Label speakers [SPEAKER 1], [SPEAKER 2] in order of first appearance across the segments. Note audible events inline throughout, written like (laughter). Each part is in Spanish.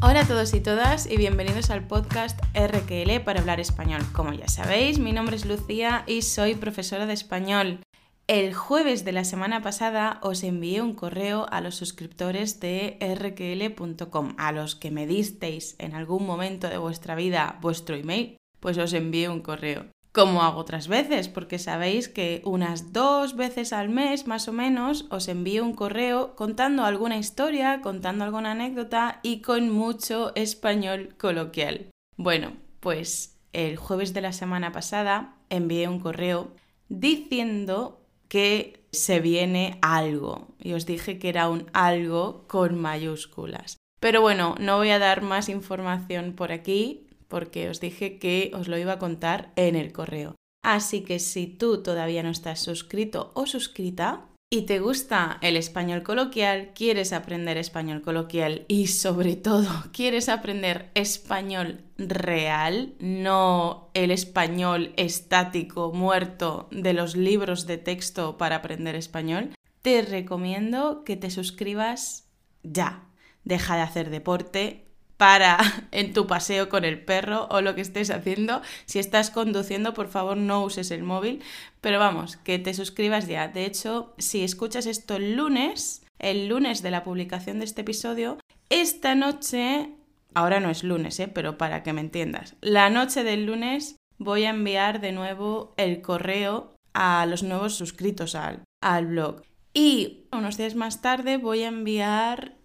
[SPEAKER 1] Hola a todos y todas y bienvenidos al podcast RQL para hablar español. Como ya sabéis, mi nombre es Lucía y soy profesora de español. El jueves de la semana pasada os envié un correo a los suscriptores de rql.com, a los que me disteis en algún momento de vuestra vida vuestro email, pues os envié un correo. Como hago otras veces, porque sabéis que unas dos veces al mes más o menos os envío un correo contando alguna historia, contando alguna anécdota y con mucho español coloquial. Bueno, pues el jueves de la semana pasada envié un correo diciendo que se viene algo. Y os dije que era un algo con mayúsculas. Pero bueno, no voy a dar más información por aquí porque os dije que os lo iba a contar en el correo. Así que si tú todavía no estás suscrito o suscrita, y te gusta el español coloquial, quieres aprender español coloquial y sobre todo (laughs) quieres aprender español real, no el español estático, muerto de los libros de texto para aprender español, te recomiendo que te suscribas ya. Deja de hacer deporte, para (laughs) en tu paseo con el perro o lo que estés haciendo. Si estás conduciendo, por favor no uses el móvil, pero vamos, que te suscribas ya. De hecho, si escuchas esto el lunes, el lunes de la publicación de este episodio, esta noche, ahora no es lunes, ¿eh? pero para que me entiendas, la noche del lunes voy a enviar de nuevo el correo a los nuevos suscritos al, al blog. Y unos días más tarde voy a enviar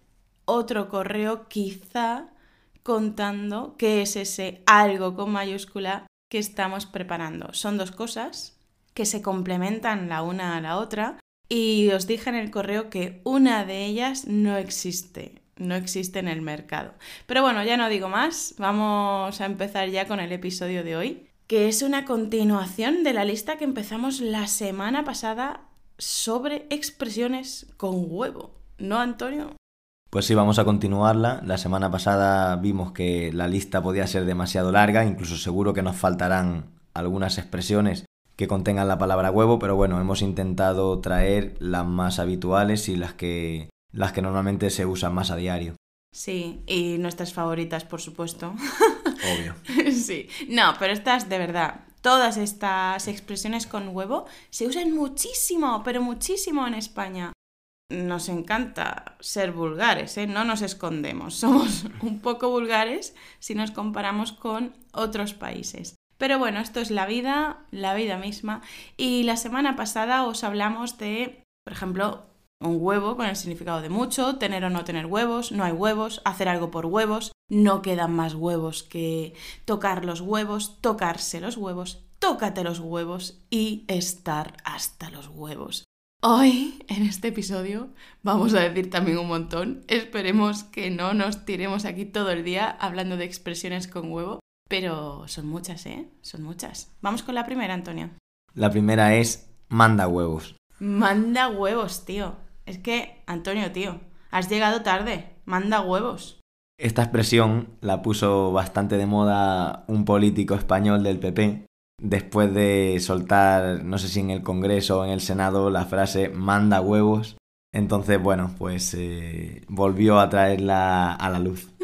[SPEAKER 1] otro correo quizá contando qué es ese algo con mayúscula que estamos preparando. Son dos cosas que se complementan la una a la otra y os dije en el correo que una de ellas no existe, no existe en el mercado. Pero bueno, ya no digo más, vamos a empezar ya con el episodio de hoy, que es una continuación de la lista que empezamos la semana pasada sobre expresiones con huevo. ¿No, Antonio?
[SPEAKER 2] Pues sí, vamos a continuarla. La semana pasada vimos que la lista podía ser demasiado larga, incluso seguro que nos faltarán algunas expresiones que contengan la palabra huevo, pero bueno, hemos intentado traer las más habituales y las que, las que normalmente se usan más a diario.
[SPEAKER 1] Sí, y nuestras favoritas, por supuesto.
[SPEAKER 2] Obvio. (laughs)
[SPEAKER 1] sí, no, pero estas de verdad, todas estas expresiones con huevo se usan muchísimo, pero muchísimo en España nos encanta ser vulgares, ¿eh? no nos escondemos, (laughs) somos un poco vulgares si nos comparamos con otros países. Pero bueno, esto es la vida, la vida misma. Y la semana pasada os hablamos de, por ejemplo, un huevo con el significado de mucho, tener o no tener huevos, no hay huevos, hacer algo por huevos, no quedan más huevos que tocar los huevos, tocarse los huevos, tócate los huevos y estar hasta los huevos. Hoy, en este episodio, vamos a decir también un montón. Esperemos que no nos tiremos aquí todo el día hablando de expresiones con huevo, pero son muchas, ¿eh? Son muchas. Vamos con la primera, Antonio.
[SPEAKER 2] La primera es manda huevos.
[SPEAKER 1] Manda huevos, tío. Es que, Antonio, tío, has llegado tarde. Manda huevos.
[SPEAKER 2] Esta expresión la puso bastante de moda un político español del PP después de soltar, no sé si en el Congreso o en el Senado, la frase manda huevos. Entonces, bueno, pues eh, volvió a traerla a la luz.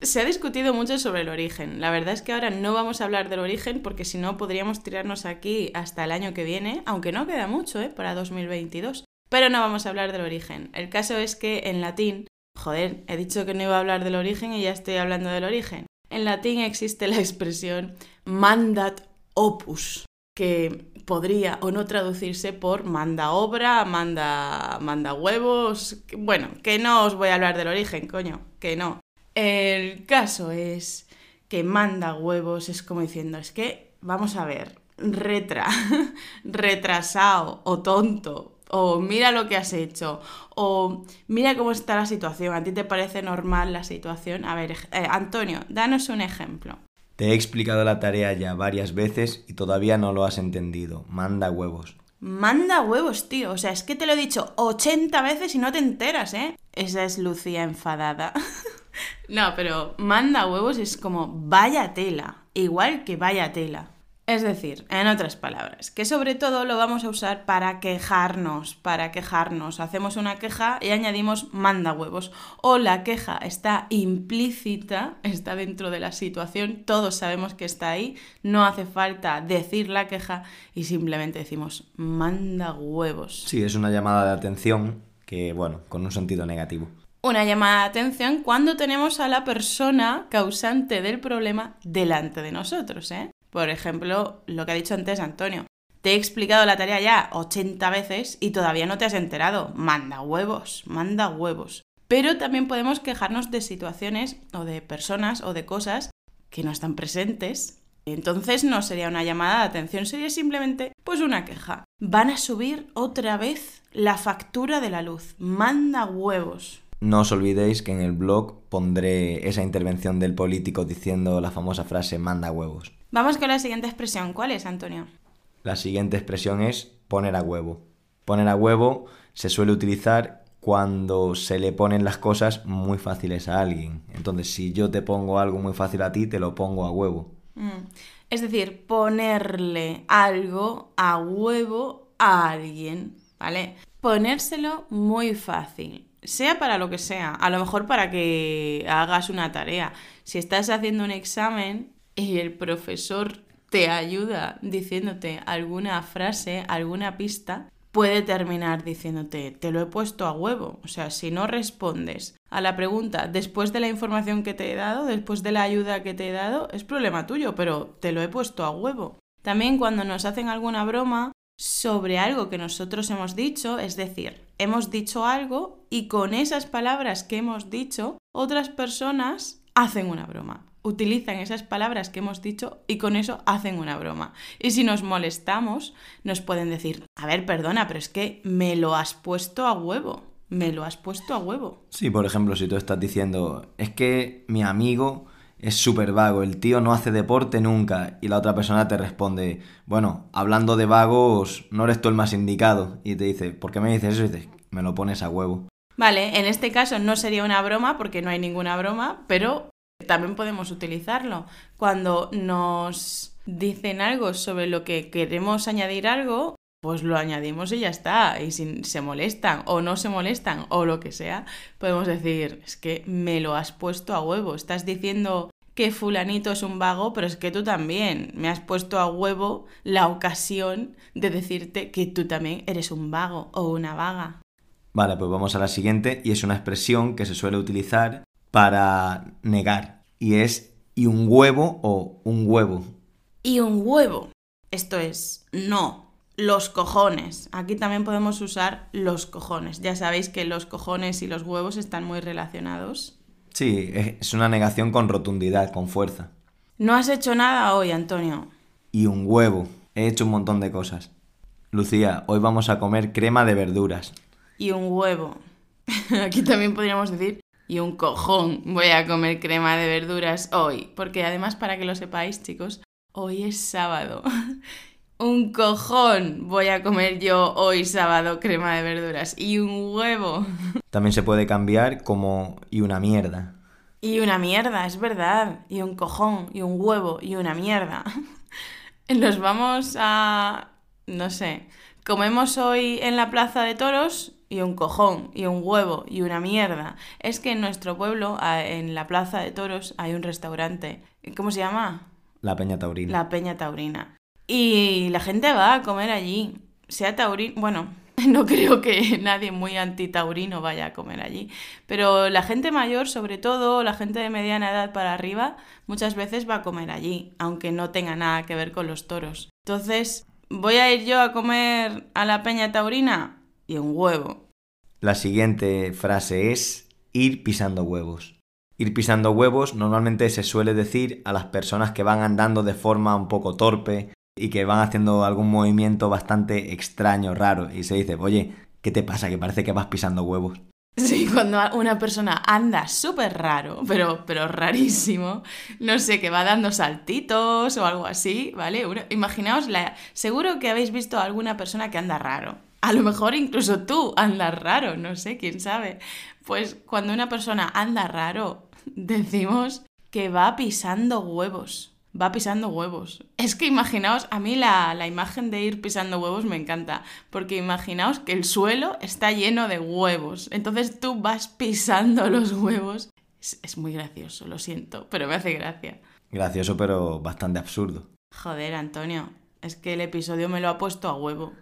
[SPEAKER 1] Se ha discutido mucho sobre el origen. La verdad es que ahora no vamos a hablar del origen porque si no podríamos tirarnos aquí hasta el año que viene, aunque no queda mucho ¿eh? para 2022. Pero no vamos a hablar del origen. El caso es que en latín, joder, he dicho que no iba a hablar del origen y ya estoy hablando del origen. En latín existe la expresión mandat opus, que podría o no traducirse por manda obra, manda, manda huevos. Bueno, que no os voy a hablar del origen, coño, que no. El caso es que manda huevos es como diciendo, es que, vamos a ver, retra, (laughs) retrasado o tonto o mira lo que has hecho, o mira cómo está la situación, ¿a ti te parece normal la situación? A ver, eh, Antonio, danos un ejemplo.
[SPEAKER 2] Te he explicado la tarea ya varias veces y todavía no lo has entendido. Manda huevos.
[SPEAKER 1] Manda huevos, tío. O sea, es que te lo he dicho 80 veces y no te enteras, ¿eh? Esa es Lucía enfadada. (laughs) no, pero manda huevos es como vaya tela. Igual que vaya tela. Es decir, en otras palabras, que sobre todo lo vamos a usar para quejarnos, para quejarnos. Hacemos una queja y añadimos manda huevos. O la queja está implícita, está dentro de la situación, todos sabemos que está ahí, no hace falta decir la queja y simplemente decimos manda huevos.
[SPEAKER 2] Sí, es una llamada de atención que, bueno, con un sentido negativo.
[SPEAKER 1] Una llamada de atención cuando tenemos a la persona causante del problema delante de nosotros, ¿eh? Por ejemplo, lo que ha dicho antes Antonio. Te he explicado la tarea ya 80 veces y todavía no te has enterado. Manda huevos, manda huevos. Pero también podemos quejarnos de situaciones o de personas o de cosas que no están presentes. Entonces no sería una llamada de atención, sería simplemente pues una queja. Van a subir otra vez la factura de la luz. Manda huevos.
[SPEAKER 2] No os olvidéis que en el blog pondré esa intervención del político diciendo la famosa frase manda huevos.
[SPEAKER 1] Vamos con la siguiente expresión. ¿Cuál es, Antonio?
[SPEAKER 2] La siguiente expresión es poner a huevo. Poner a huevo se suele utilizar cuando se le ponen las cosas muy fáciles a alguien. Entonces, si yo te pongo algo muy fácil a ti, te lo pongo a huevo.
[SPEAKER 1] Mm. Es decir, ponerle algo a huevo a alguien, ¿vale? Ponérselo muy fácil sea para lo que sea, a lo mejor para que hagas una tarea. Si estás haciendo un examen y el profesor te ayuda diciéndote alguna frase, alguna pista, puede terminar diciéndote, te lo he puesto a huevo. O sea, si no respondes a la pregunta después de la información que te he dado, después de la ayuda que te he dado, es problema tuyo, pero te lo he puesto a huevo. También cuando nos hacen alguna broma sobre algo que nosotros hemos dicho, es decir, hemos dicho algo y con esas palabras que hemos dicho, otras personas hacen una broma utilizan esas palabras que hemos dicho y con eso hacen una broma. Y si nos molestamos, nos pueden decir, a ver, perdona, pero es que me lo has puesto a huevo. Me lo has puesto a huevo.
[SPEAKER 2] Sí, por ejemplo, si tú estás diciendo, es que mi amigo es súper vago, el tío no hace deporte nunca y la otra persona te responde, bueno, hablando de vagos, no eres tú el más indicado. Y te dice, ¿por qué me dices eso? Y dices, me lo pones a huevo.
[SPEAKER 1] Vale, en este caso no sería una broma porque no hay ninguna broma, pero también podemos utilizarlo. Cuando nos dicen algo sobre lo que queremos añadir algo, pues lo añadimos y ya está. Y si se molestan o no se molestan o lo que sea, podemos decir, es que me lo has puesto a huevo. Estás diciendo que fulanito es un vago, pero es que tú también me has puesto a huevo la ocasión de decirte que tú también eres un vago o una vaga.
[SPEAKER 2] Vale, pues vamos a la siguiente y es una expresión que se suele utilizar para negar y es y un huevo o un huevo.
[SPEAKER 1] Y un huevo. Esto es no, los cojones. Aquí también podemos usar los cojones. Ya sabéis que los cojones y los huevos están muy relacionados.
[SPEAKER 2] Sí, es una negación con rotundidad, con fuerza.
[SPEAKER 1] No has hecho nada hoy, Antonio.
[SPEAKER 2] Y un huevo. He hecho un montón de cosas. Lucía, hoy vamos a comer crema de verduras.
[SPEAKER 1] Y un huevo. (laughs) Aquí también podríamos decir y un cojón voy a comer crema de verduras hoy. Porque además, para que lo sepáis, chicos, hoy es sábado. (laughs) un cojón voy a comer yo hoy sábado crema de verduras. Y un huevo. (laughs)
[SPEAKER 2] También se puede cambiar como y una mierda.
[SPEAKER 1] Y una mierda, es verdad. Y un cojón, y un huevo, y una mierda. (laughs) Nos vamos a... no sé. Comemos hoy en la plaza de toros y un cojón y un huevo y una mierda. Es que en nuestro pueblo, en la Plaza de Toros, hay un restaurante. ¿Cómo se llama?
[SPEAKER 2] La Peña Taurina.
[SPEAKER 1] La Peña Taurina. Y la gente va a comer allí. Sea taurino, bueno, (laughs) no creo que nadie muy antitaurino vaya a comer allí, pero la gente mayor, sobre todo la gente de mediana edad para arriba, muchas veces va a comer allí, aunque no tenga nada que ver con los toros. Entonces, ¿voy a ir yo a comer a la Peña Taurina? Y un huevo.
[SPEAKER 2] La siguiente frase es ir pisando huevos. Ir pisando huevos normalmente se suele decir a las personas que van andando de forma un poco torpe y que van haciendo algún movimiento bastante extraño, raro, y se dice, oye, ¿qué te pasa? Que parece que vas pisando huevos. (laughs)
[SPEAKER 1] Sí, cuando una persona anda súper raro, pero, pero rarísimo, no sé, que va dando saltitos o algo así, ¿vale? imaginaos, la, seguro que habéis visto a alguna persona que anda raro, a lo mejor incluso tú andas raro, no sé, quién sabe. Pues cuando una persona anda raro, (laughs) decimos que va pisando huevos. va pisando huevos. Es que imaginaos, a mí la, la, imagen de ir pisando huevos me encanta, porque imaginaos que el suelo está lleno de huevos, entonces tú vas pisando (laughs) los huevos. Es, es muy gracioso, lo siento, pero me hace gracia.
[SPEAKER 2] Gracioso, pero bastante absurdo.
[SPEAKER 1] Joder, Antonio, es que el episodio me lo ha puesto a huevo.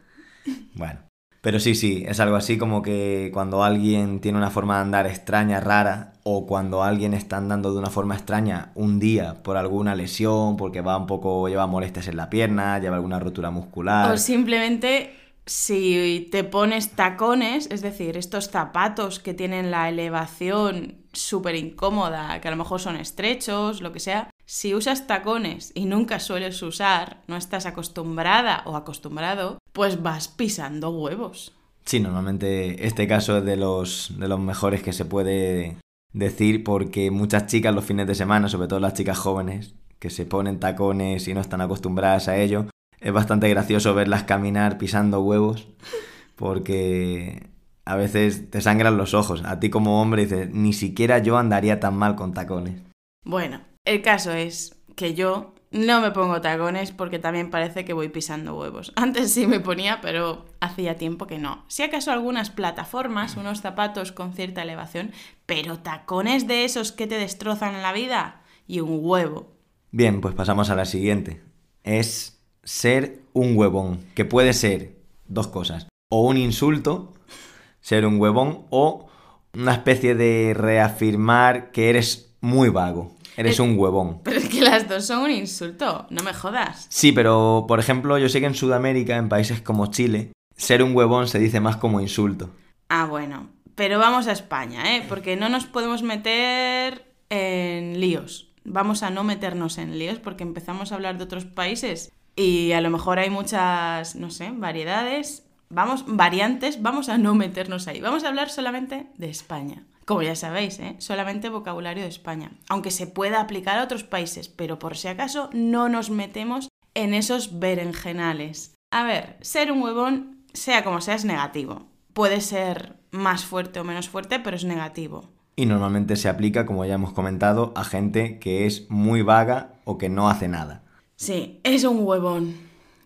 [SPEAKER 2] Bueno, pero sí, sí, es algo así como que cuando alguien tiene una forma de andar extraña, rara, o cuando alguien está andando de una forma extraña un día por alguna lesión, porque va un poco, lleva molestias en la pierna, lleva alguna rotura muscular.
[SPEAKER 1] O simplemente si te pones tacones, es decir, estos zapatos que tienen la elevación súper incómoda, que a lo mejor son estrechos, lo que sea, si usas tacones y nunca sueles usar, no estás acostumbrada o acostumbrado, pues vas pisando huevos.
[SPEAKER 2] Sí, normalmente este caso es de los, de los mejores que se puede decir porque muchas chicas los fines de semana, sobre todo las chicas jóvenes, que se ponen tacones y no están acostumbradas a ello, es bastante gracioso verlas caminar pisando huevos porque a veces te sangran los ojos. A ti como hombre dices, ni siquiera yo andaría tan mal con tacones.
[SPEAKER 1] Bueno, el caso es que yo no me pongo tacones porque también parece que voy pisando huevos. (laughs) Antes sí me ponía, pero hacía tiempo que no. Si acaso algunas plataformas, unos zapatos con cierta elevación, pero tacones de esos que te destrozan la vida y un huevo.
[SPEAKER 2] Bien, pues pasamos a la siguiente. Es ser un huevón, que puede ser dos cosas. O un insulto, ser un huevón, o una especie de reafirmar que eres muy vago. Eres un huevón.
[SPEAKER 1] Pero es que las dos son un insulto, no me jodas.
[SPEAKER 2] Sí, pero por ejemplo, yo sé que en Sudamérica, en países como Chile, ser un huevón se dice más como insulto.
[SPEAKER 1] Ah, bueno. Pero vamos a España, ¿eh? Porque no nos podemos meter en líos. Vamos a no meternos en líos porque empezamos a hablar de otros países y a lo mejor hay muchas, no sé, variedades. Vamos, variantes, vamos a no meternos ahí. Vamos a hablar solamente de España. Como ya sabéis, ¿eh? solamente vocabulario de España, aunque se pueda aplicar a otros países, pero por si acaso no nos metemos en esos berenjenales. A ver, ser un huevón, sea como sea, es negativo. Puede ser más fuerte o menos fuerte, pero es negativo.
[SPEAKER 2] Y normalmente se aplica, como ya hemos comentado, a gente que es muy vaga o que no hace nada.
[SPEAKER 1] Sí, es un huevón.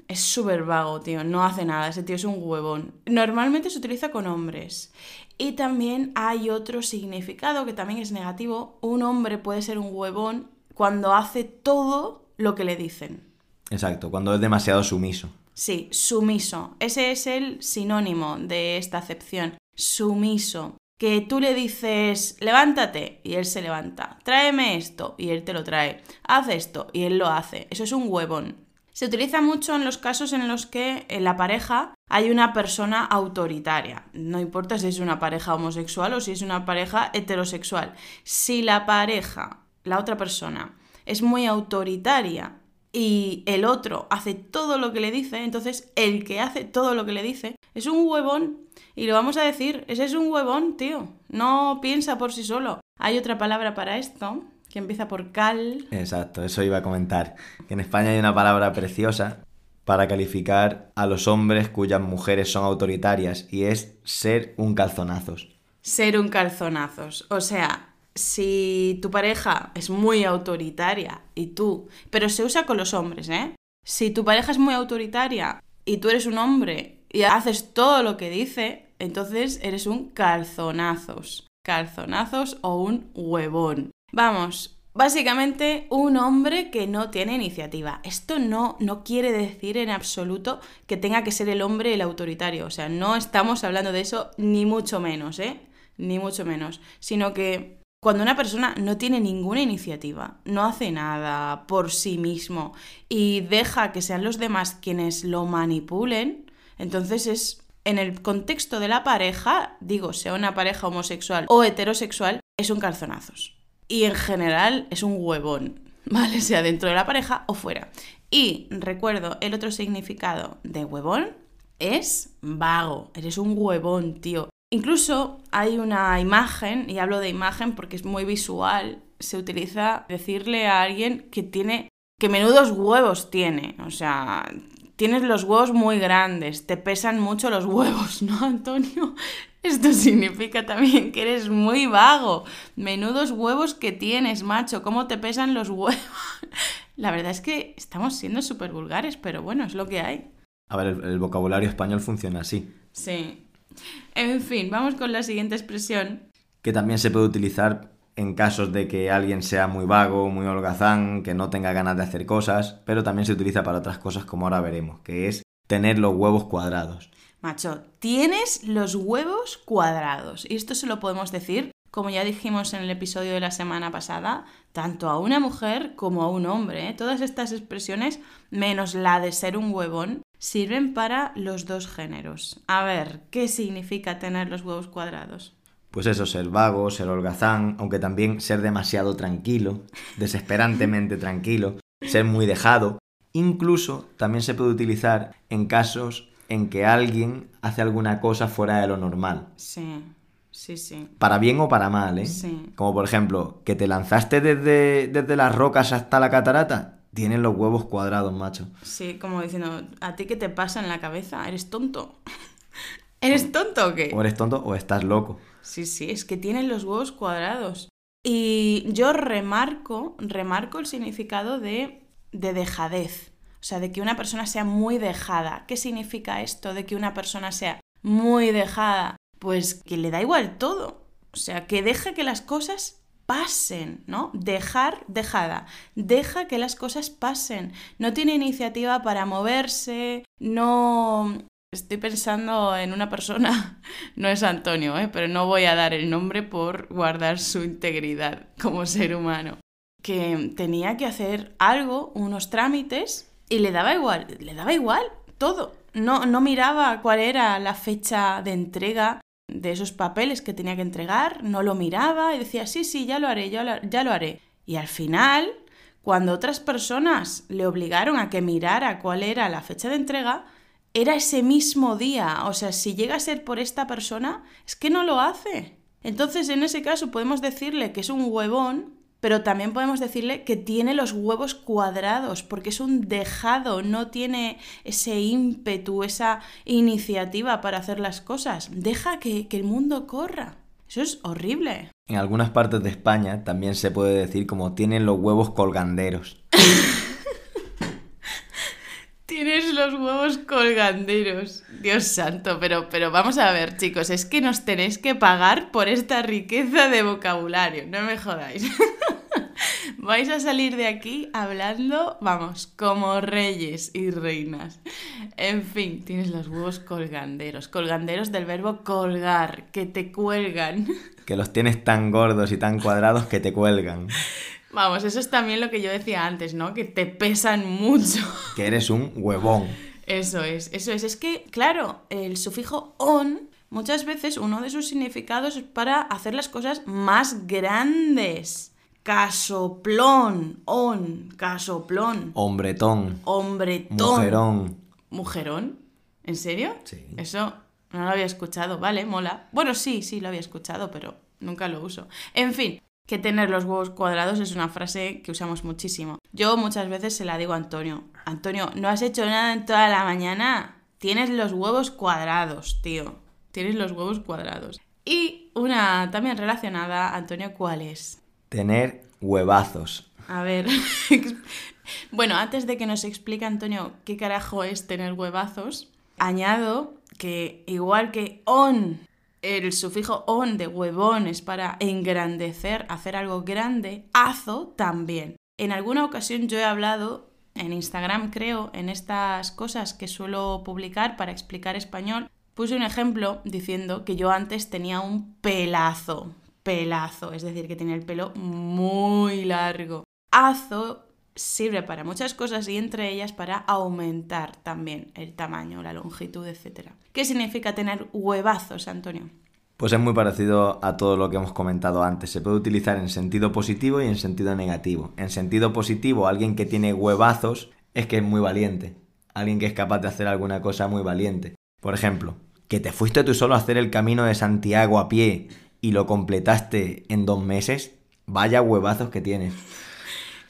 [SPEAKER 1] Es súper vago, tío. No hace nada. Ese tío es un huevón. Normalmente se utiliza con hombres. Y también hay otro significado que también es negativo. Un hombre puede ser un huevón cuando hace todo lo que le dicen.
[SPEAKER 2] Exacto, cuando es demasiado sumiso.
[SPEAKER 1] Sí, sumiso. Ese es el sinónimo de esta acepción. Sumiso. Que tú le dices, levántate, y él se levanta. Tráeme esto, y él te lo trae. Haz esto, y él lo hace. Eso es un huevón. Se utiliza mucho en los casos en los que en la pareja hay una persona autoritaria. No importa si es una pareja homosexual o si es una pareja heterosexual. Si la pareja, la otra persona, es muy autoritaria y el otro hace todo lo que le dice, entonces el que hace todo lo que le dice es un huevón. Y lo vamos a decir, ese es un huevón, tío. No piensa por sí solo. Hay otra palabra para esto, que empieza por cal.
[SPEAKER 2] Exacto, eso iba a comentar. Que en España hay una palabra preciosa para calificar a los hombres cuyas mujeres son autoritarias y es ser un calzonazos.
[SPEAKER 1] Ser un calzonazos. O sea, si tu pareja es muy autoritaria y tú, pero se usa con los hombres, ¿eh? Si tu pareja es muy autoritaria y tú eres un hombre y haces todo lo que dice, entonces eres un calzonazos. Calzonazos o un huevón. Vamos, Básicamente, un hombre que no tiene iniciativa. Esto no, no quiere decir en absoluto que tenga que ser el hombre el autoritario. O sea, no estamos hablando de eso ni mucho menos, ¿eh? Ni mucho menos. Sino que cuando una persona no tiene ninguna iniciativa, no hace nada por sí mismo y deja que sean los demás quienes lo manipulen, entonces es en el contexto de la pareja, digo, sea una pareja homosexual o heterosexual, es un calzonazos y en general es un huevón, (laughs) ¿vale? Sea dentro de la pareja o fuera. Y recuerdo, el otro significado de huevón es vago, eres un huevón, tío. Incluso hay una imagen, y hablo de imagen porque es muy visual, se utiliza decirle a alguien que tiene, que menudos huevos tiene, o sea, tienes los huevos muy grandes, te pesan mucho los huevos, ¿no, Antonio? (laughs) Esto significa también que eres muy vago. Menudos huevos que tienes, macho. ¿Cómo te pesan los huevos? (laughs) La verdad es que estamos siendo súper vulgares, pero bueno, es lo que hay.
[SPEAKER 2] A ver, el, el vocabulario español funciona así.
[SPEAKER 1] Sí. En fin, vamos con la siguiente expresión.
[SPEAKER 2] Que también se puede utilizar en casos de que alguien sea muy vago, muy holgazán, que no tenga ganas de hacer cosas, pero también se utiliza para otras cosas como ahora veremos, que es tener los huevos cuadrados.
[SPEAKER 1] Macho, tienes los huevos cuadrados. Y esto se lo podemos decir, como ya dijimos en el episodio de la semana pasada, tanto a una mujer como a un hombre. ¿eh? Todas estas expresiones, menos la de ser un huevón, sirven para los dos géneros. A ver, ¿qué significa tener los huevos cuadrados?
[SPEAKER 2] Pues eso, ser vago, ser holgazán, aunque también ser demasiado tranquilo, desesperantemente (laughs) tranquilo, ser muy dejado. Incluso también se puede utilizar en casos en que alguien hace alguna cosa fuera de lo normal.
[SPEAKER 1] Sí, sí, sí.
[SPEAKER 2] Para bien o para mal, ¿eh?
[SPEAKER 1] Sí.
[SPEAKER 2] Como por ejemplo, que te lanzaste desde, desde las rocas hasta la catarata. Tienen los huevos cuadrados, macho.
[SPEAKER 1] Sí, como diciendo, ¿a ti qué te pasa en la cabeza? ¿Eres tonto? (laughs) ¿Eres tonto o qué?
[SPEAKER 2] O eres tonto o estás loco.
[SPEAKER 1] Sí, sí, es que tienen los huevos cuadrados. Y yo remarco, remarco el significado de, de dejadez. O sea, de que una persona sea muy dejada. ¿Qué significa esto de que una persona sea muy dejada? Pues que le da igual todo. O sea, que deja que las cosas pasen, ¿no? Dejar, dejada. Deja que las cosas pasen. No tiene iniciativa para moverse, no... Estoy pensando en una persona, (laughs) no es Antonio, ¿eh? pero no voy a dar el nombre por guardar su integridad como ser humano. Que tenía que hacer algo, unos trámites, y le daba igual, le daba igual todo. No, no miraba cuál era la fecha de entrega de esos papeles que tenía que entregar, no lo miraba y decía, sí, sí, ya lo haré, ya lo, ya lo haré. Y al final, cuando otras personas le obligaron a que mirara cuál era la fecha de entrega, era ese mismo día. O sea, si llega a ser por esta persona, es que no lo hace. Entonces, en ese caso, podemos decirle que es un huevón, pero también podemos decirle que tiene los huevos cuadrados, porque es un dejado, no tiene ese ímpetu, esa iniciativa para hacer las cosas. Deja que, que el mundo corra. Eso es horrible.
[SPEAKER 2] En algunas partes de España también se puede decir como tienen los huevos colganderos.
[SPEAKER 1] Tienes los huevos colganderos. Dios santo, pero, pero vamos a ver, chicos, es que nos tenéis que pagar por esta riqueza de vocabulario, no me jodáis. (laughs) Vais a salir de aquí hablando, vamos, como reyes y reinas. En fin, tienes los huevos colganderos. Colganderos del verbo colgar, que te cuelgan.
[SPEAKER 2] Que los tienes tan gordos y tan cuadrados que te cuelgan. (laughs)
[SPEAKER 1] Vamos, eso es también lo que yo decía antes, ¿no? Que te pesan mucho. (laughs)
[SPEAKER 2] Que eres un huevón.
[SPEAKER 1] Eso es, eso es. Es que, claro, el sufijo on muchas veces uno de sus significados es para hacer las cosas más grandes. Casoplón, on, casoplón,
[SPEAKER 2] Hombretón.
[SPEAKER 1] hombretón.
[SPEAKER 2] Mujerón.
[SPEAKER 1] ¿Mujerón? ¿En serio?
[SPEAKER 2] Sí.
[SPEAKER 1] Eso no lo había escuchado, vale, mola. Bueno, sí, sí, lo había escuchado, pero nunca lo uso. En fin, que tener los huevos cuadrados es una frase que usamos muchísimo. Yo muchas veces se la digo a Antonio. Antonio, ¿no has hecho nada en toda la mañana? Tienes los huevos cuadrados, tío. Tienes los huevos cuadrados. Y una también relacionada, Antonio, ¿cuál es?
[SPEAKER 2] Tener huevazos.
[SPEAKER 1] A ver. (laughs) bueno, antes de que nos explique Antonio qué carajo es tener huevazos, añado que igual que on, el sufijo on de huevón es para engrandecer, hacer algo grande, azo también. En alguna ocasión yo he hablado en Instagram, creo, en estas cosas que suelo publicar para explicar español, puse un ejemplo diciendo que yo antes tenía un pelazo, pelazo, es decir, que tenía el pelo muy largo. Azo sirve para muchas cosas y entre ellas para aumentar también el tamaño, la longitud, etc. ¿Qué significa tener huevazos, Antonio?
[SPEAKER 2] Pues es muy parecido a todo lo que hemos comentado antes. Se puede utilizar en sentido positivo y en sentido negativo. En sentido positivo, alguien que tiene huevazos es que es muy valiente. Alguien que es capaz de hacer alguna cosa muy valiente. Por ejemplo, que te fuiste tú solo a hacer el camino de Santiago a pie y lo completaste en dos meses. Vaya huevazos que tienes.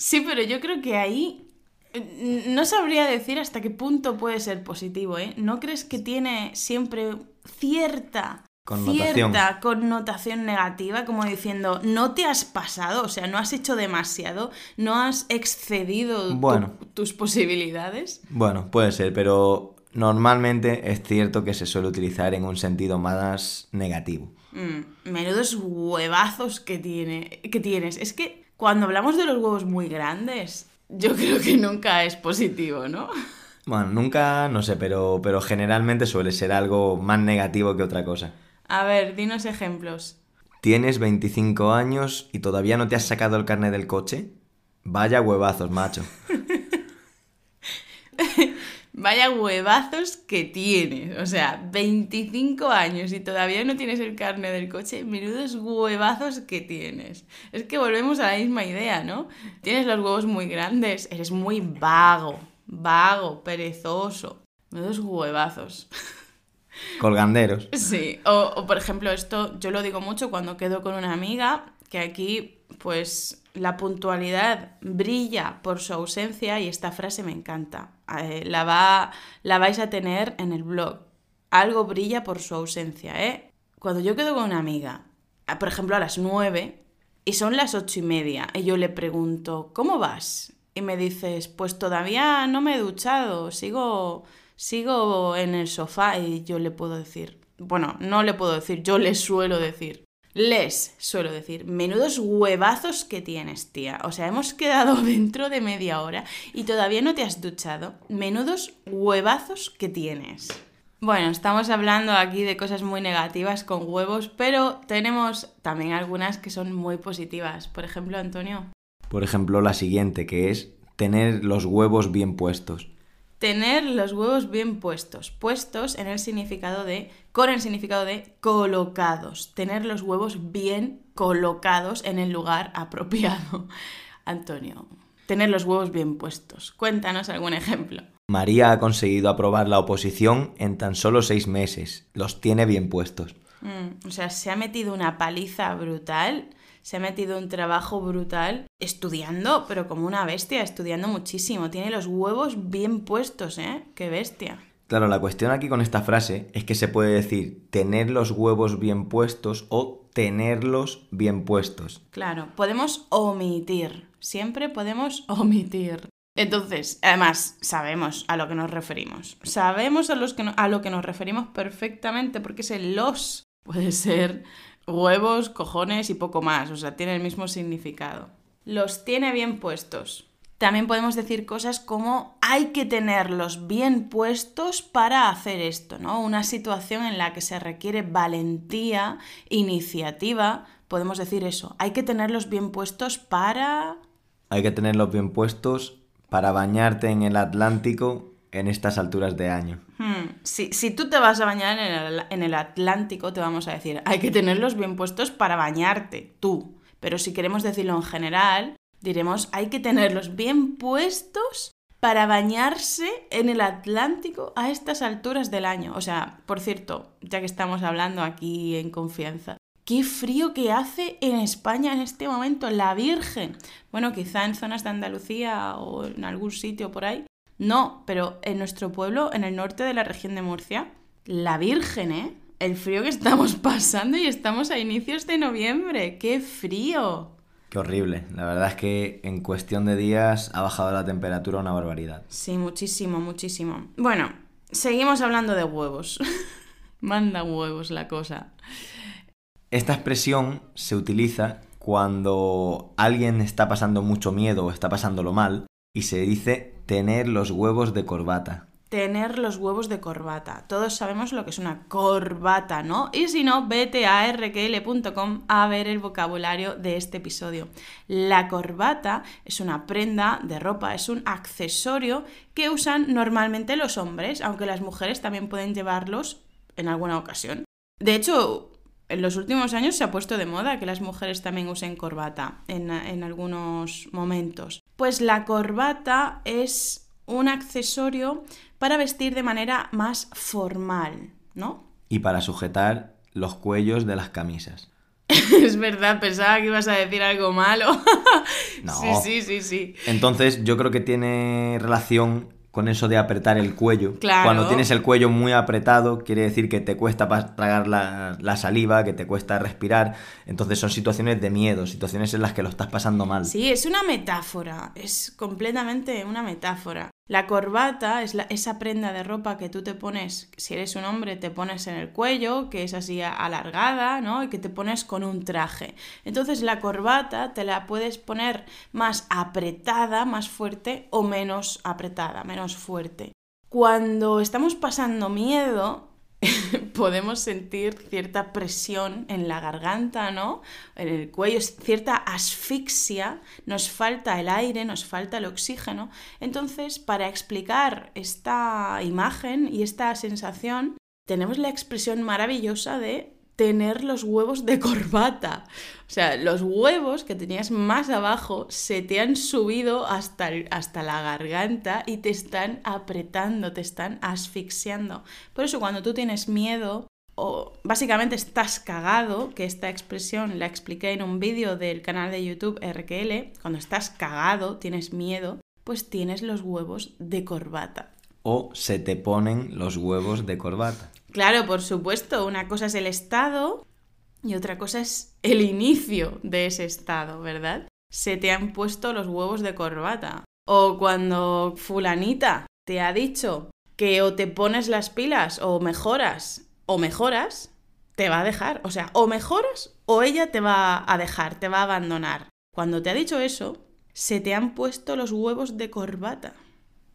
[SPEAKER 1] Sí, pero yo creo que ahí eh, no sabría decir hasta qué punto puede ser positivo, ¿eh? ¿No crees que tiene siempre cierta
[SPEAKER 2] Connotación.
[SPEAKER 1] cierta connotación negativa, como diciendo, no te has pasado, o sea, no has hecho demasiado, no has excedido tu- tus posibilidades.
[SPEAKER 2] Bueno, puede ser, pero normalmente es cierto que se suele utilizar en un sentido más negativo.
[SPEAKER 1] Mm, menudos huevazos que, tiene, que tienes. Es que cuando hablamos de los huevos muy grandes, yo creo que nunca es positivo, ¿no?
[SPEAKER 2] Bueno, nunca, no sé, pero, pero generalmente suele ser algo más negativo que otra cosa.
[SPEAKER 1] A ver, dinos ejemplos.
[SPEAKER 2] ¿Tienes 25 años y todavía no te has sacado el carnet del coche? Vaya huevazos, macho. (laughs)
[SPEAKER 1] Vaya huevazos que tienes. O sea, 25 años y todavía no tienes el carnet del coche. Menudos huevazos que tienes. Es que volvemos a la misma idea, ¿no? Tienes los huevos muy grandes. Eres muy vago. Vago, perezoso. Menudos huevazos.
[SPEAKER 2] Colganderos.
[SPEAKER 1] Sí, o, o, por ejemplo, esto yo lo digo mucho cuando quedo con una amiga, que aquí pues la puntualidad brilla por su ausencia y esta frase me encanta. Eh, la, va, la vais a tener en el blog. Algo brilla por su ausencia, ¿eh? Cuando yo quedo con una amiga, a- por ejemplo a las 9 y son las ocho y media, y yo le pregunto, ¿cómo vas? Y me dices, pues todavía no me he duchado, sigo, sigo en el sofá y yo le puedo decir, bueno, no le puedo decir, yo le suelo decir, les suelo decir, menudos huevazos que tienes, tía. O sea, hemos quedado (laughs) dentro de media hora y todavía no te has duchado. Menudos huevazos que tienes. Bueno, estamos hablando aquí de cosas muy negativas con huevos, pero tenemos también algunas que son muy positivas. Por ejemplo, Antonio,
[SPEAKER 2] Por ejemplo, la siguiente, que es tener los huevos bien puestos.
[SPEAKER 1] Tener los huevos bien puestos. Puestos en el significado de, con el significado de colocados. Tener los huevos bien colocados en el lugar (laughs) apropiado. Antonio, tener los huevos bien puestos. Cuéntanos algún ejemplo.
[SPEAKER 2] María ha conseguido aprobar la oposición en tan solo seis meses. Los tiene bien puestos.
[SPEAKER 1] Mm, o sea, se ha metido una paliza brutal, se ha metido un trabajo brutal estudiando, pero como una bestia, estudiando muchísimo. Tiene los huevos bien puestos, ¿eh? Qué bestia.
[SPEAKER 2] Claro, la cuestión aquí con esta frase es que se puede decir tener los huevos bien puestos o tenerlos bien puestos.
[SPEAKER 1] Claro, podemos omitir. Siempre podemos omitir. Entonces, además, sabemos a lo que nos referimos. Sabemos a, los que no- a lo que nos referimos perfectamente porque ese los puede ser huevos, cojones y poco más. O sea, tiene el mismo significado. Los tiene bien puestos. También podemos decir cosas como hay que tenerlos bien puestos para hacer esto, ¿no? Una situación en la que se requiere valentía, iniciativa. Podemos decir eso. Hay que tenerlos bien puestos para...
[SPEAKER 2] Hay que tenerlos bien puestos para bañarte en el Atlántico en estas alturas de año.
[SPEAKER 1] Hmm, Si, si tú te vas a bañar en el, en el Atlántico, te vamos a decir, hay que tenerlos bien puestos para bañarte, tú. Pero si queremos decirlo en general, diremos, hay que tenerlos bien puestos para bañarse en el Atlántico a estas alturas del año. O sea, por cierto, ya que estamos hablando aquí en confianza, qué frío que hace en España en este momento, la Virgen. Bueno, quizá en zonas de Andalucía o en algún sitio por ahí, no, pero en nuestro pueblo, en el norte de la región de Murcia, la Virgen, ¿eh? El frío que estamos (laughs) pasando y estamos a inicios de noviembre. ¡Qué frío!
[SPEAKER 2] Qué horrible. La verdad es que en cuestión de días ha bajado la temperatura una barbaridad.
[SPEAKER 1] Sí, muchísimo, muchísimo. Bueno, seguimos hablando de huevos. (laughs) Manda huevos la cosa.
[SPEAKER 2] Esta expresión se utiliza cuando alguien está pasando mucho miedo o está pasándolo mal y se dice tener los huevos de corbata.
[SPEAKER 1] Tener los huevos de corbata. Todos sabemos lo que es una corbata, ¿no? Y si no, vete a rql.com a ver el vocabulario de este episodio. La corbata es una prenda de ropa, es un accesorio que usan normalmente los hombres, aunque las mujeres también pueden llevarlos en alguna ocasión. De hecho, en los últimos años se ha puesto de moda que las mujeres también usen corbata en, en algunos momentos. Pues la corbata es un accesorio para vestir de manera más formal, ¿no?
[SPEAKER 2] Y para sujetar los cuellos de las camisas. (laughs)
[SPEAKER 1] es verdad, pensaba que ibas a decir algo malo.
[SPEAKER 2] No. (laughs)
[SPEAKER 1] Sí, sí, sí, sí.
[SPEAKER 2] Entonces yo creo que tiene relación con eso de apretar el cuello.
[SPEAKER 1] Claro.
[SPEAKER 2] Cuando tienes el cuello muy apretado, quiere decir que te cuesta tragar la, la saliva, que te cuesta respirar. Entonces son situaciones de miedo, situaciones en las que lo estás pasando mal.
[SPEAKER 1] Sí, es una metáfora, es completamente una metáfora. La corbata es esa prenda de ropa que tú te pones, si eres un hombre, te pones en el cuello, que es así alargada, ¿no? Y que te pones con un traje. Entonces la corbata te la puedes poner más apretada, más fuerte o menos apretada, menos fuerte. Cuando estamos pasando miedo, (laughs) podemos sentir cierta presión en la garganta, ¿no? En el cuello, cierta asfixia, nos falta el aire, nos falta el oxígeno. Entonces, para explicar esta imagen y esta sensación, tenemos la expresión maravillosa de tener los huevos de corbata. O sea, los huevos que tenías más abajo se te han subido hasta, hasta la garganta y te están apretando, te están asfixiando. Por eso cuando tú tienes miedo o básicamente estás cagado, que esta expresión la expliqué en un vídeo del canal de YouTube RQL, cuando estás cagado, tienes miedo, pues tienes los huevos de corbata.
[SPEAKER 2] O se te ponen los huevos de corbata.
[SPEAKER 1] Claro, por supuesto, una cosa es el estado y otra cosa es el inicio de ese estado, ¿verdad? Se te han puesto los huevos de corbata. O cuando fulanita te ha dicho que o te pones las pilas o mejoras o mejoras, te va a dejar. O sea, o mejoras o ella te va a dejar, te va a abandonar. Cuando te ha dicho eso, se te han puesto los huevos de corbata.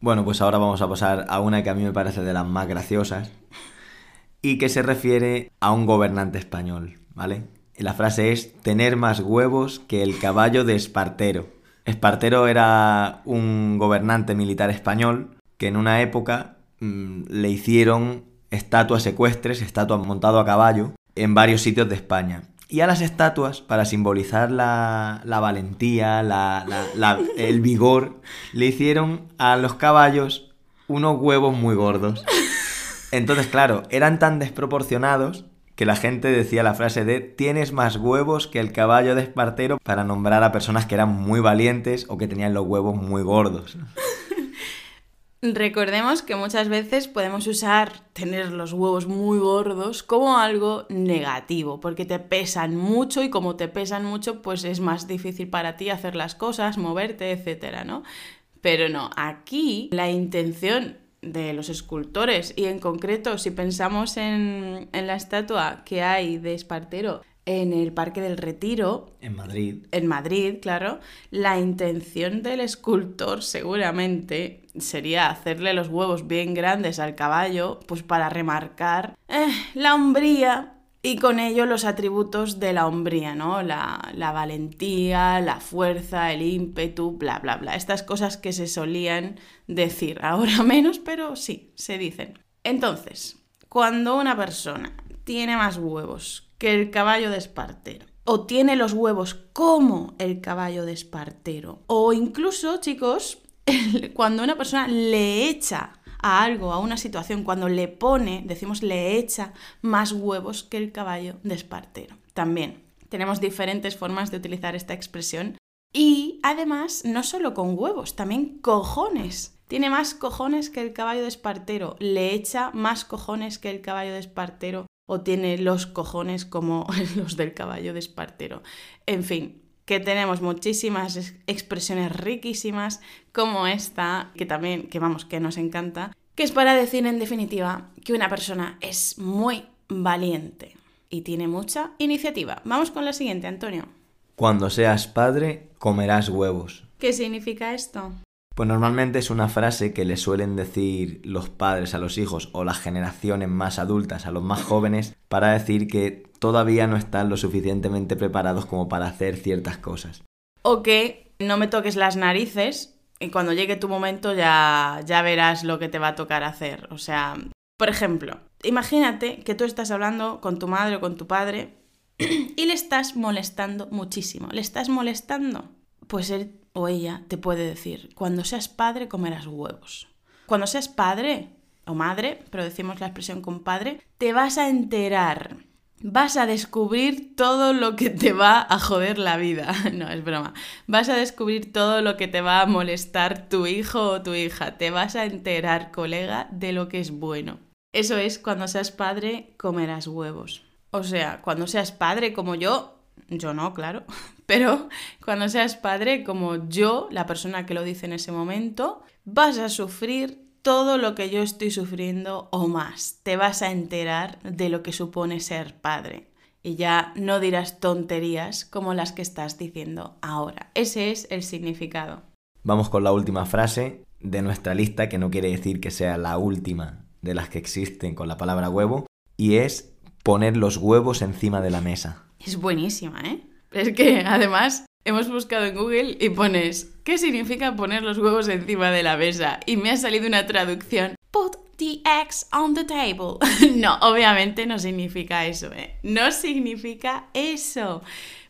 [SPEAKER 2] Bueno, pues ahora vamos a pasar a una que a mí me parece de las más graciosas y que se refiere a un gobernante español, ¿vale? La frase es tener más huevos que el caballo de Espartero. Espartero era un gobernante militar español que en una época mm, le hicieron estatuas ecuestres, estatuas montado a caballo, en varios sitios de España. Y a las estatuas, para simbolizar la, valentía, el vigor, le hicieron a los caballos unos huevos muy gordos. Entonces, claro, eran tan desproporcionados que la gente decía la frase de tienes más huevos que el caballo de Espartero para nombrar a personas que eran muy valientes o que tenían los huevos muy gordos. (laughs)
[SPEAKER 1] Recordemos que muchas veces podemos usar tener los huevos muy gordos como algo negativo, porque te pesan mucho y como te pesan mucho, pues es más difícil para ti hacer las cosas, moverte, etcétera, ¿no? Pero no, aquí la intención de los escultores y en concreto si pensamos en, en la estatua que hay de Espartero en el Parque del Retiro,
[SPEAKER 2] En Madrid.
[SPEAKER 1] en Madrid, claro, la intención del escultor seguramente sería hacerle los huevos bien grandes al caballo, pues para remarcar eh, la hombría y con ello los atributos de la hombría, ¿no? La, la valentía, la fuerza, el ímpetu, bla, bla, bla. Estas cosas que se solían decir, ahora (laughs) menos, pero sí, se dicen. Entonces, cuando una persona tiene más huevos que el caballo de Espartero, o tiene los huevos como el caballo de Espartero, o incluso, chicos, (laughs) cuando una persona le echa a algo, a una situación, cuando le pone, decimos le echa más huevos que el caballo de Espartero. También tenemos diferentes formas de utilizar esta expresión y además, no solo con huevos, también cojones. Tiene más cojones que el caballo de Espartero. Le echa más cojones que el caballo de Espartero. O tiene los cojones como (laughs) los del caballo de Espartero. En fin, que tenemos muchísimas ex- expresiones riquísimas como esta, que también, que vamos, que nos encanta, que es para decir en definitiva que una persona es muy valiente y tiene mucha iniciativa. Vamos con la siguiente, Antonio.
[SPEAKER 2] Cuando seas padre, comerás huevos.
[SPEAKER 1] ¿Qué significa esto?
[SPEAKER 2] Pues normalmente es una frase que le suelen decir los padres a los hijos o las generaciones más adultas a los más jóvenes para decir que todavía no están lo suficientemente preparados como para hacer ciertas cosas.
[SPEAKER 1] O que no me toques las narices y cuando llegue tu momento ya, ya verás lo que te va a tocar hacer. O sea, por ejemplo, imagínate que tú estás hablando con tu madre o con tu padre (clears throat) y le estás molestando muchísimo. ¿Le estás molestando? Pues él o ella te puede decir, cuando seas padre comerás huevos. Cuando seas padre o madre, pero decimos la expresión con padre, te vas a enterar vas a descubrir todo lo que te va a joder la vida. (laughs) No, es broma. Vas a descubrir todo lo que te va a molestar tu hijo o tu hija. Te vas a enterar, colega, de lo que es bueno. Eso es, cuando seas padre, comerás huevos. O sea, cuando seas padre como yo, yo no, claro, (laughs) pero cuando seas padre como yo, la persona que lo dice en ese momento, vas a sufrir todo lo que yo estoy sufriendo o más. Te vas a enterar de lo que supone ser padre. Y ya no dirás tonterías como las que estás diciendo ahora. Ese es el significado.
[SPEAKER 2] Vamos con la última frase de nuestra lista, que no quiere decir que sea la última de las que existen con la palabra huevo, y es poner los huevos encima de la mesa.
[SPEAKER 1] Es buenísima, ¿eh? Es que además hemos buscado en Google y pones ¿qué significa poner los huevos encima de la mesa? Y me ha salido una traducción. Put the eggs on the table. (laughs) no, obviamente no significa eso, ¿eh? No significa eso.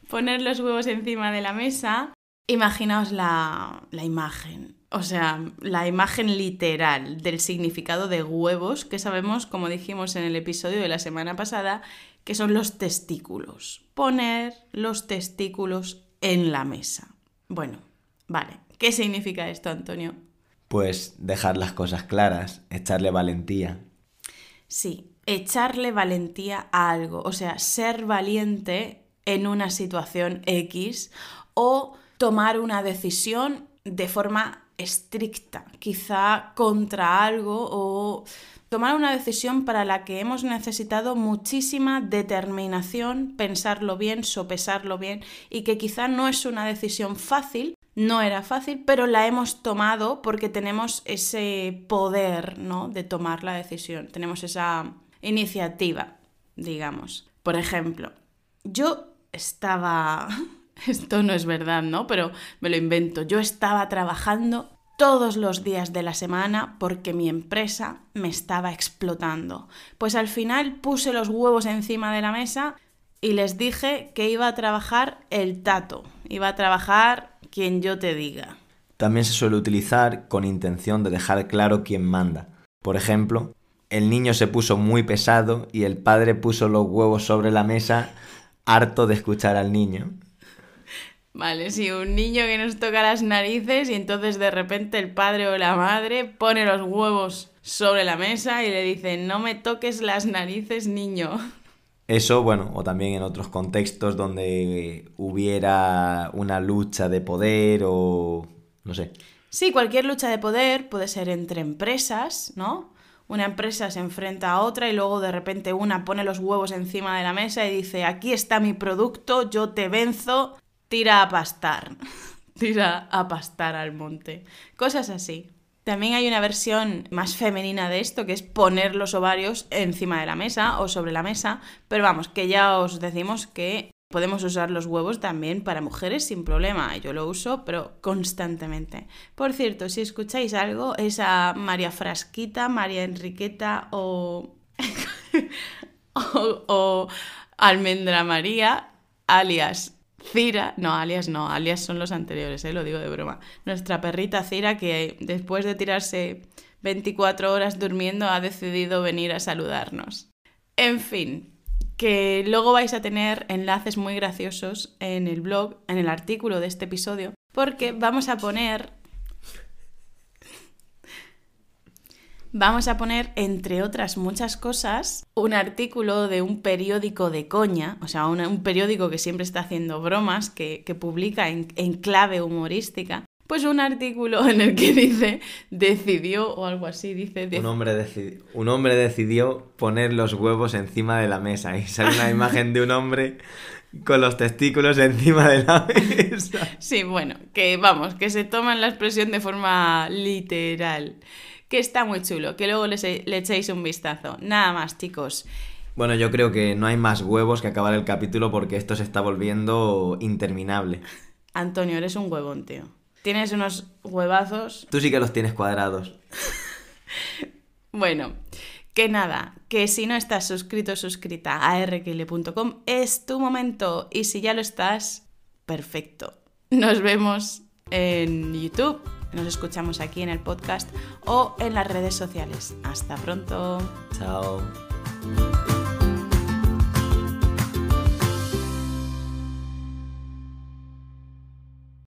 [SPEAKER 1] Poner los huevos encima de la mesa. Imaginaos la, la imagen. O sea, la imagen literal del significado de huevos que sabemos, como dijimos en el episodio de la semana pasada, que son los testículos. Poner los testículos en la mesa. Bueno, vale. ¿Qué significa esto, Antonio?
[SPEAKER 2] Pues dejar las cosas claras, echarle valentía.
[SPEAKER 1] Sí, echarle valentía a algo, o sea, ser valiente en una situación X o tomar una decisión de forma estricta, quizá contra algo o tomar una decisión para la que hemos necesitado muchísima determinación, pensarlo bien, sopesarlo bien y que quizá no es una decisión fácil, no era fácil, pero la hemos tomado porque tenemos ese poder, ¿no? de tomar la decisión, tenemos esa iniciativa, digamos. Por ejemplo, yo estaba (laughs) esto no es verdad, ¿no? Pero me lo invento. Yo estaba trabajando todos los días de la semana porque mi empresa me estaba explotando. Pues al final puse los huevos encima de la mesa y les dije que iba a trabajar el tato, iba a trabajar quien yo te diga.
[SPEAKER 2] También se suele utilizar con intención de dejar claro quién manda. Por ejemplo, el niño se puso muy pesado y el padre puso los huevos sobre la mesa harto de escuchar al niño.
[SPEAKER 1] Vale, sí, un niño que nos toca las narices y entonces de repente el padre o la madre pone los huevos sobre la mesa y le dice, no me toques las narices, niño.
[SPEAKER 2] Eso, bueno, o también en otros contextos donde hubiera una lucha de poder o... no sé.
[SPEAKER 1] Sí, cualquier lucha de poder puede ser entre empresas, ¿no? Una empresa se enfrenta a otra y luego de repente una pone los huevos encima de la mesa y dice, aquí está mi producto, yo te venzo, tira a pastar, (laughs) tira a pastar al monte. Cosas así. También hay una versión más femenina de esto, que es poner los ovarios encima de la mesa o sobre la mesa, pero vamos, que ya os decimos que podemos usar los huevos también para mujeres sin problema. Yo lo uso, pero constantemente. Por cierto, si escucháis algo, esa María Frasquita, María Enriqueta o, (laughs) o, o Almendra María, alias Cira, no, alias no, alias son los anteriores, ¿eh? lo digo de broma. Nuestra perrita Cira, que después de tirarse 24 horas durmiendo, ha decidido venir a saludarnos. En fin, que luego vais a tener enlaces muy graciosos en el blog, en el artículo de este episodio, porque vamos a poner vamos a poner, entre otras muchas cosas, un artículo de un periódico de coña, o sea, un, periódico que siempre está haciendo bromas, que, publica en, clave humorística. Pues un artículo en el que (laughs) dice, decidió, o algo así, dice...
[SPEAKER 2] Un, hombre un hombre decidió poner los huevos encima de la mesa y sale una imagen de un hombre con los testículos encima de la (laughs) mesa.
[SPEAKER 1] Sí, bueno, que vamos, que se toman la expresión de forma literal que está muy chulo, que luego le, le echéis un vistazo. Nada más, chicos.
[SPEAKER 2] Bueno, yo creo que no hay más huevos que acabar el capítulo porque esto se está volviendo interminable. (laughs)
[SPEAKER 1] Antonio, eres un huevón, tío. Tienes unos huevazos.
[SPEAKER 2] Tú sí que los tienes cuadrados. (laughs)
[SPEAKER 1] bueno, que nada, que si no estás suscrito o suscrita a rkl.com es tu momento y si ya lo estás, perfecto. Nos vemos en YouTube nos escuchamos aquí en el podcast o en las redes sociales. Hasta pronto.
[SPEAKER 2] Chao.